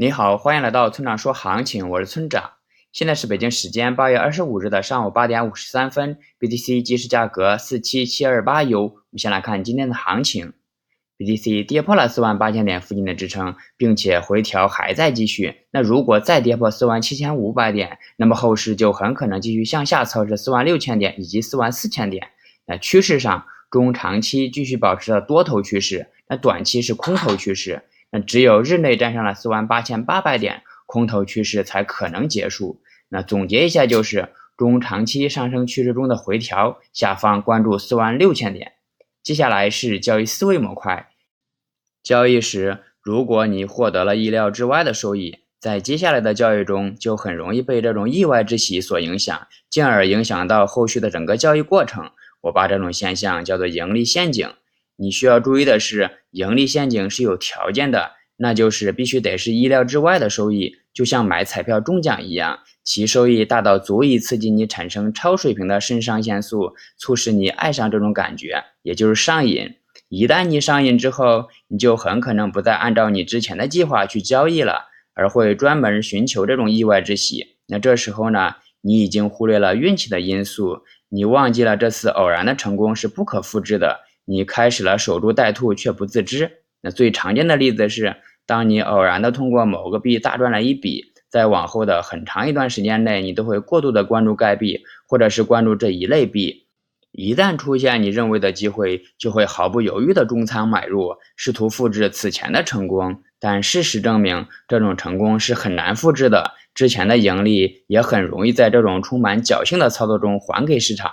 你好，欢迎来到村长说行情，我是村长。现在是北京时间八月二十五日的上午八点五十三分，BTC 即时价格四七七二八 U。我们先来看今天的行情，BTC 跌破了四万八千点附近的支撑，并且回调还在继续。那如果再跌破四万七千五百点，那么后市就很可能继续向下测试四万六千点以及四万四千点。那趋势上，中长期继续保持着多头趋势，那短期是空头趋势。那只有日内站上了四万八千八百点，空头趋势才可能结束。那总结一下就是，中长期上升趋势中的回调，下方关注四万六千点。接下来是交易思维模块，交易时如果你获得了意料之外的收益，在接下来的交易中就很容易被这种意外之喜所影响，进而影响到后续的整个交易过程。我把这种现象叫做盈利陷阱。你需要注意的是，盈利陷阱是有条件的，那就是必须得是意料之外的收益，就像买彩票中奖一样，其收益大到足以刺激你产生超水平的肾上腺素，促使你爱上这种感觉，也就是上瘾。一旦你上瘾之后，你就很可能不再按照你之前的计划去交易了，而会专门寻求这种意外之喜。那这时候呢，你已经忽略了运气的因素，你忘记了这次偶然的成功是不可复制的。你开始了守株待兔却不自知。那最常见的例子是，当你偶然的通过某个币大赚了一笔，在往后的很长一段时间内，你都会过度的关注该币，或者是关注这一类币。一旦出现你认为的机会，就会毫不犹豫的重仓买入，试图复制此前的成功。但事实证明，这种成功是很难复制的。之前的盈利也很容易在这种充满侥幸的操作中还给市场。